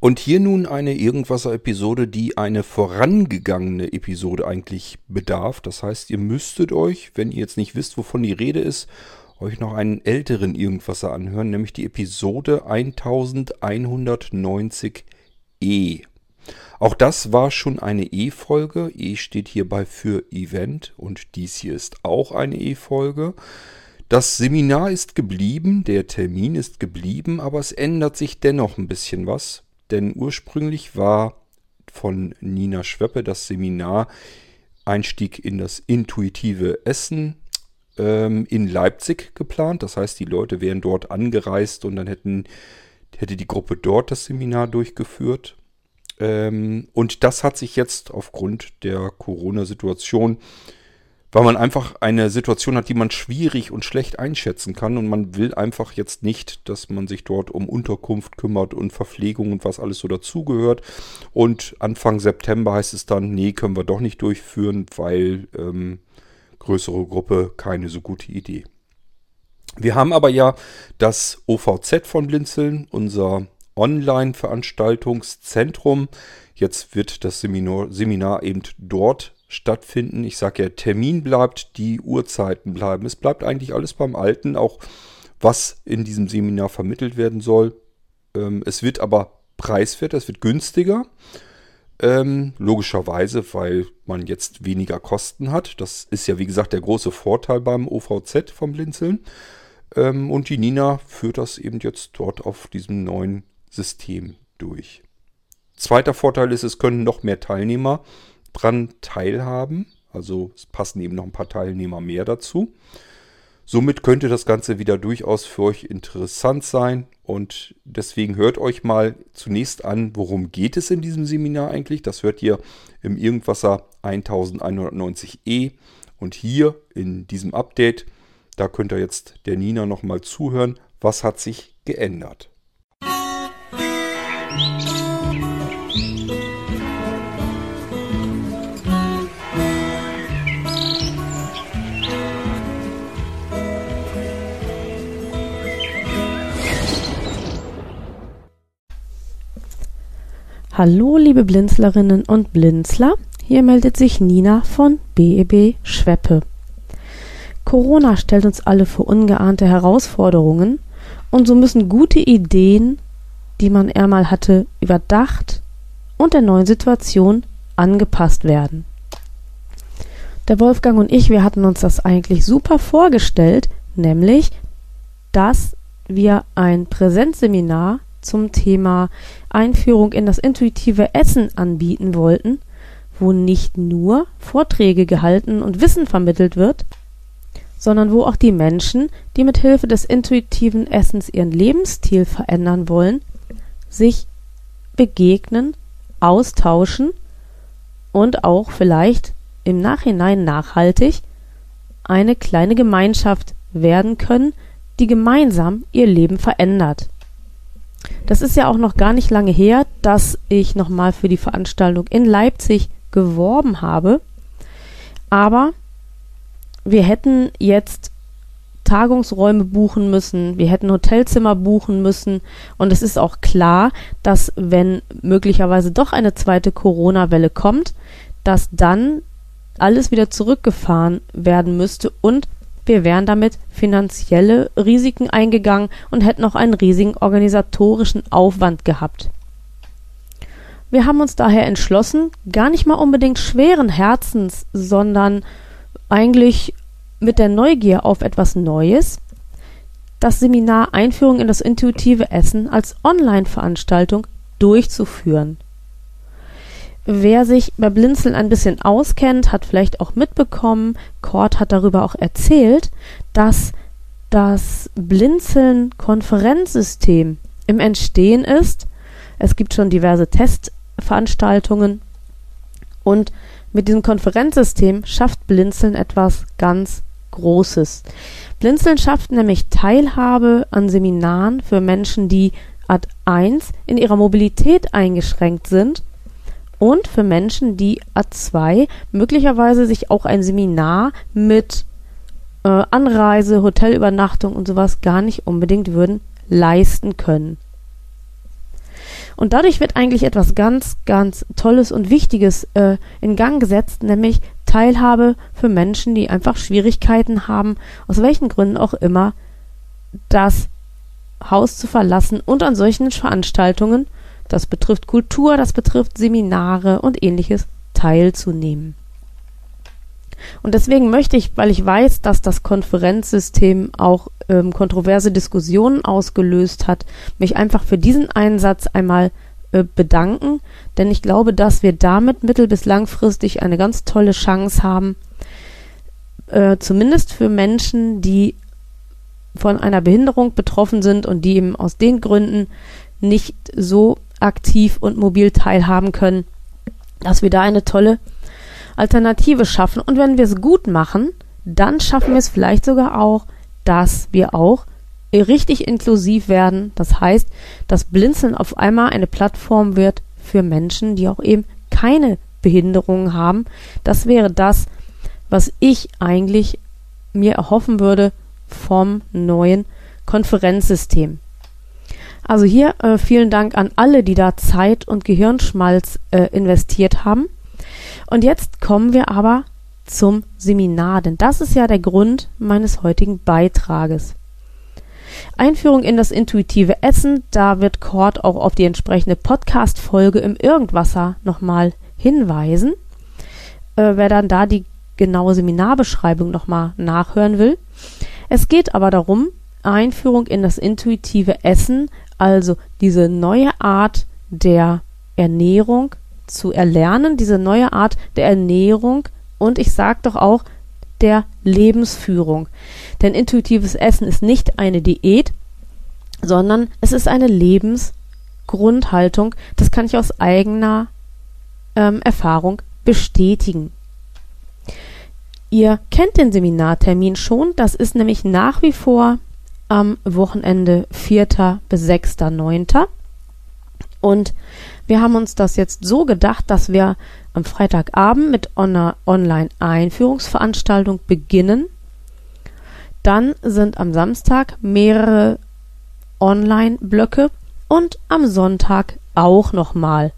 Und hier nun eine Irgendwasser-Episode, die eine vorangegangene Episode eigentlich bedarf. Das heißt, ihr müsstet euch, wenn ihr jetzt nicht wisst, wovon die Rede ist, euch noch einen älteren Irgendwasser anhören, nämlich die Episode 1190e. Auch das war schon eine E-Folge. E steht hierbei für Event und dies hier ist auch eine E-Folge. Das Seminar ist geblieben, der Termin ist geblieben, aber es ändert sich dennoch ein bisschen was. Denn ursprünglich war von Nina Schweppe das Seminar Einstieg in das intuitive Essen ähm, in Leipzig geplant. Das heißt, die Leute wären dort angereist und dann hätten, hätte die Gruppe dort das Seminar durchgeführt. Ähm, und das hat sich jetzt aufgrund der Corona-Situation äh, weil man einfach eine Situation hat, die man schwierig und schlecht einschätzen kann und man will einfach jetzt nicht, dass man sich dort um Unterkunft kümmert und Verpflegung und was alles so dazugehört. Und Anfang September heißt es dann, nee, können wir doch nicht durchführen, weil ähm, größere Gruppe keine so gute Idee. Wir haben aber ja das OVZ von Blinzeln, unser Online-Veranstaltungszentrum. Jetzt wird das Seminar, Seminar eben dort stattfinden. Ich sage ja, Termin bleibt, die Uhrzeiten bleiben. Es bleibt eigentlich alles beim Alten, auch was in diesem Seminar vermittelt werden soll. Ähm, es wird aber preiswerter, es wird günstiger. Ähm, logischerweise, weil man jetzt weniger Kosten hat. Das ist ja, wie gesagt, der große Vorteil beim OVZ vom Blinzeln. Ähm, und die Nina führt das eben jetzt dort auf diesem neuen System durch. Zweiter Vorteil ist, es können noch mehr Teilnehmer dran teilhaben. Also es passen eben noch ein paar Teilnehmer mehr dazu. Somit könnte das Ganze wieder durchaus für euch interessant sein und deswegen hört euch mal zunächst an, worum geht es in diesem Seminar eigentlich. Das hört ihr im Irgendwasser 1190e und hier in diesem Update, da könnt ihr jetzt der Nina nochmal zuhören, was hat sich geändert. Musik Hallo liebe Blinzlerinnen und Blinzler, hier meldet sich Nina von BEB e Schweppe. Corona stellt uns alle vor ungeahnte Herausforderungen und so müssen gute Ideen, die man einmal hatte, überdacht und der neuen Situation angepasst werden. Der Wolfgang und ich, wir hatten uns das eigentlich super vorgestellt, nämlich, dass wir ein Präsenzseminar zum Thema Einführung in das intuitive Essen anbieten wollten, wo nicht nur Vorträge gehalten und Wissen vermittelt wird, sondern wo auch die Menschen, die mit Hilfe des intuitiven Essens ihren Lebensstil verändern wollen, sich begegnen, austauschen und auch vielleicht im Nachhinein nachhaltig eine kleine Gemeinschaft werden können, die gemeinsam ihr Leben verändert. Das ist ja auch noch gar nicht lange her, dass ich nochmal für die Veranstaltung in Leipzig geworben habe. Aber wir hätten jetzt Tagungsräume buchen müssen, wir hätten Hotelzimmer buchen müssen und es ist auch klar, dass wenn möglicherweise doch eine zweite Corona-Welle kommt, dass dann alles wieder zurückgefahren werden müsste und wir wären damit finanzielle Risiken eingegangen und hätten auch einen riesigen organisatorischen Aufwand gehabt. Wir haben uns daher entschlossen, gar nicht mal unbedingt schweren Herzens, sondern eigentlich mit der Neugier auf etwas Neues, das Seminar Einführung in das intuitive Essen als Online-Veranstaltung durchzuführen. Wer sich bei Blinzeln ein bisschen auskennt, hat vielleicht auch mitbekommen, Kort hat darüber auch erzählt, dass das Blinzeln-Konferenzsystem im Entstehen ist. Es gibt schon diverse Testveranstaltungen und mit diesem Konferenzsystem schafft Blinzeln etwas ganz Großes. Blinzeln schafft nämlich Teilhabe an Seminaren für Menschen, die Ad 1 in ihrer Mobilität eingeschränkt sind und für Menschen, die A2 möglicherweise sich auch ein Seminar mit äh, Anreise, Hotelübernachtung und sowas gar nicht unbedingt würden leisten können. Und dadurch wird eigentlich etwas ganz, ganz Tolles und Wichtiges äh, in Gang gesetzt, nämlich Teilhabe für Menschen, die einfach Schwierigkeiten haben, aus welchen Gründen auch immer, das Haus zu verlassen und an solchen Veranstaltungen, das betrifft Kultur, das betrifft Seminare und ähnliches, teilzunehmen. Und deswegen möchte ich, weil ich weiß, dass das Konferenzsystem auch ähm, kontroverse Diskussionen ausgelöst hat, mich einfach für diesen Einsatz einmal äh, bedanken, denn ich glaube, dass wir damit mittel- bis langfristig eine ganz tolle Chance haben, äh, zumindest für Menschen, die von einer Behinderung betroffen sind und die eben aus den Gründen nicht so aktiv und mobil teilhaben können, dass wir da eine tolle Alternative schaffen. Und wenn wir es gut machen, dann schaffen wir es vielleicht sogar auch, dass wir auch richtig inklusiv werden. Das heißt, dass Blinzeln auf einmal eine Plattform wird für Menschen, die auch eben keine Behinderungen haben. Das wäre das, was ich eigentlich mir erhoffen würde vom neuen Konferenzsystem. Also hier äh, vielen Dank an alle, die da Zeit und Gehirnschmalz äh, investiert haben. Und jetzt kommen wir aber zum Seminar, denn das ist ja der Grund meines heutigen Beitrages. Einführung in das intuitive Essen, da wird Cord auch auf die entsprechende Podcast-Folge im Irgendwasser nochmal hinweisen. Äh, wer dann da die genaue Seminarbeschreibung nochmal nachhören will. Es geht aber darum, Einführung in das intuitive Essen, also diese neue Art der Ernährung zu erlernen, diese neue Art der Ernährung und ich sage doch auch der Lebensführung. Denn intuitives Essen ist nicht eine Diät, sondern es ist eine Lebensgrundhaltung. Das kann ich aus eigener ähm, Erfahrung bestätigen. Ihr kennt den Seminartermin schon, das ist nämlich nach wie vor am Wochenende 4. bis 6.9. Und wir haben uns das jetzt so gedacht, dass wir am Freitagabend mit einer Online-Einführungsveranstaltung beginnen. Dann sind am Samstag mehrere Online-Blöcke und am Sonntag auch nochmal.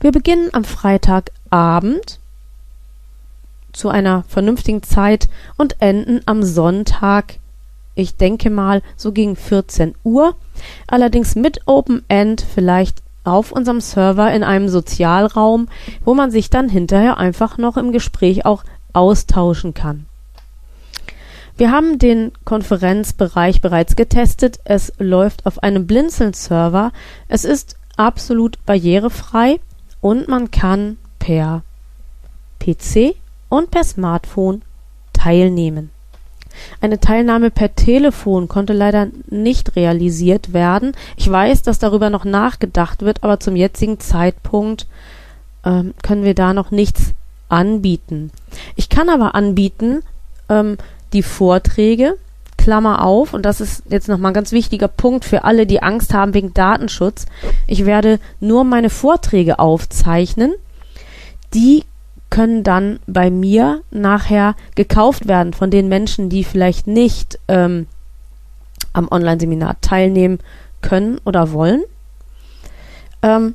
Wir beginnen am Freitagabend zu einer vernünftigen Zeit und enden am Sonntag, ich denke mal, so gegen 14 Uhr. Allerdings mit Open End vielleicht auf unserem Server in einem Sozialraum, wo man sich dann hinterher einfach noch im Gespräch auch austauschen kann. Wir haben den Konferenzbereich bereits getestet. Es läuft auf einem Blinzeln-Server. Es ist absolut barrierefrei und man kann per PC und per Smartphone teilnehmen. Eine Teilnahme per Telefon konnte leider nicht realisiert werden. Ich weiß, dass darüber noch nachgedacht wird, aber zum jetzigen Zeitpunkt ähm, können wir da noch nichts anbieten. Ich kann aber anbieten, ähm, die Vorträge, Klammer auf, und das ist jetzt nochmal ein ganz wichtiger Punkt für alle, die Angst haben wegen Datenschutz. Ich werde nur meine Vorträge aufzeichnen. Die können dann bei mir nachher gekauft werden von den Menschen, die vielleicht nicht ähm, am Online-Seminar teilnehmen können oder wollen. Ähm,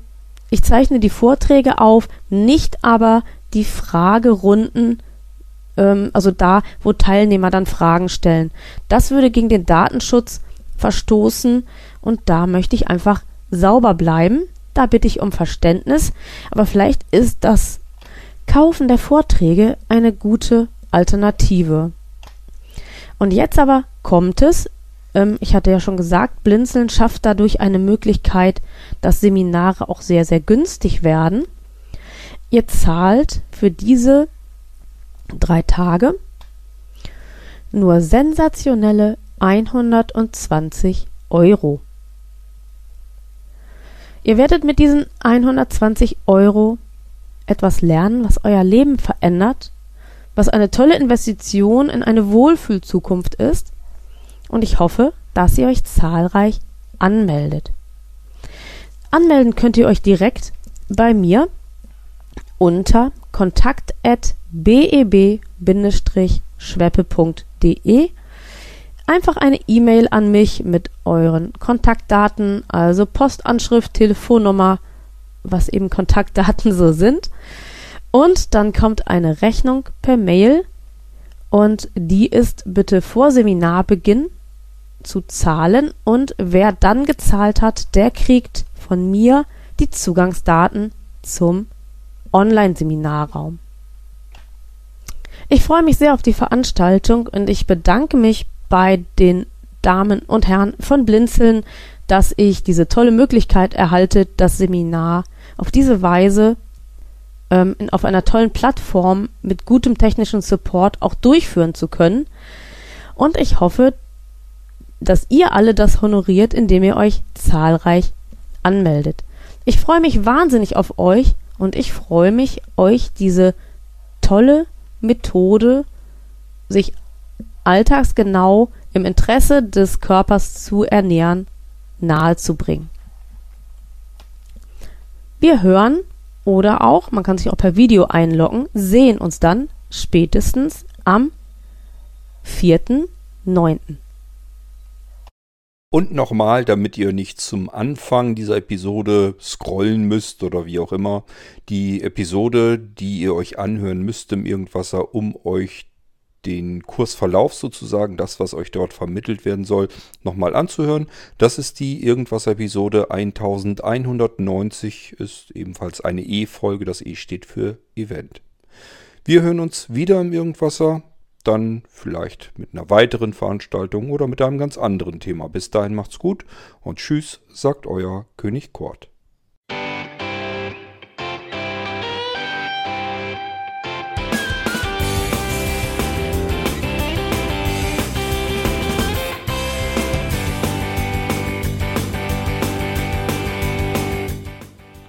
ich zeichne die Vorträge auf, nicht aber die Fragerunden, ähm, also da, wo Teilnehmer dann Fragen stellen. Das würde gegen den Datenschutz verstoßen und da möchte ich einfach sauber bleiben. Da bitte ich um Verständnis, aber vielleicht ist das Kaufen der Vorträge eine gute Alternative. Und jetzt aber kommt es, ähm, ich hatte ja schon gesagt, Blinzeln schafft dadurch eine Möglichkeit, dass Seminare auch sehr, sehr günstig werden. Ihr zahlt für diese drei Tage nur sensationelle 120 Euro. Ihr werdet mit diesen 120 Euro etwas lernen, was euer Leben verändert, was eine tolle Investition in eine Wohlfühlzukunft ist. Und ich hoffe, dass ihr euch zahlreich anmeldet. Anmelden könnt ihr euch direkt bei mir unter kontakt@beb-schweppe.de. einfach eine E-Mail an mich mit euren Kontaktdaten, also Postanschrift, Telefonnummer, was eben Kontaktdaten so sind. Und dann kommt eine Rechnung per Mail und die ist bitte vor Seminarbeginn zu zahlen und wer dann gezahlt hat, der kriegt von mir die Zugangsdaten zum Online-Seminarraum. Ich freue mich sehr auf die Veranstaltung und ich bedanke mich bei den Damen und Herren von Blinzeln, dass ich diese tolle Möglichkeit erhalte, das Seminar auf diese Weise ähm, in, auf einer tollen Plattform mit gutem technischen Support auch durchführen zu können. Und ich hoffe, dass ihr alle das honoriert, indem ihr euch zahlreich anmeldet. Ich freue mich wahnsinnig auf euch und ich freue mich, euch diese tolle Methode, sich alltagsgenau im Interesse des Körpers zu ernähren, nahezubringen. Wir hören oder auch, man kann sich auch per Video einloggen, sehen uns dann spätestens am 4.9. Und nochmal, damit ihr nicht zum Anfang dieser Episode scrollen müsst oder wie auch immer, die Episode, die ihr euch anhören müsst im Irgendwasser, um euch den Kursverlauf sozusagen, das, was euch dort vermittelt werden soll, nochmal anzuhören. Das ist die Irgendwas-Episode 1190, ist ebenfalls eine E-Folge. Das E steht für Event. Wir hören uns wieder im Irgendwasser dann vielleicht mit einer weiteren Veranstaltung oder mit einem ganz anderen Thema. Bis dahin macht's gut und tschüss, sagt euer König Kort.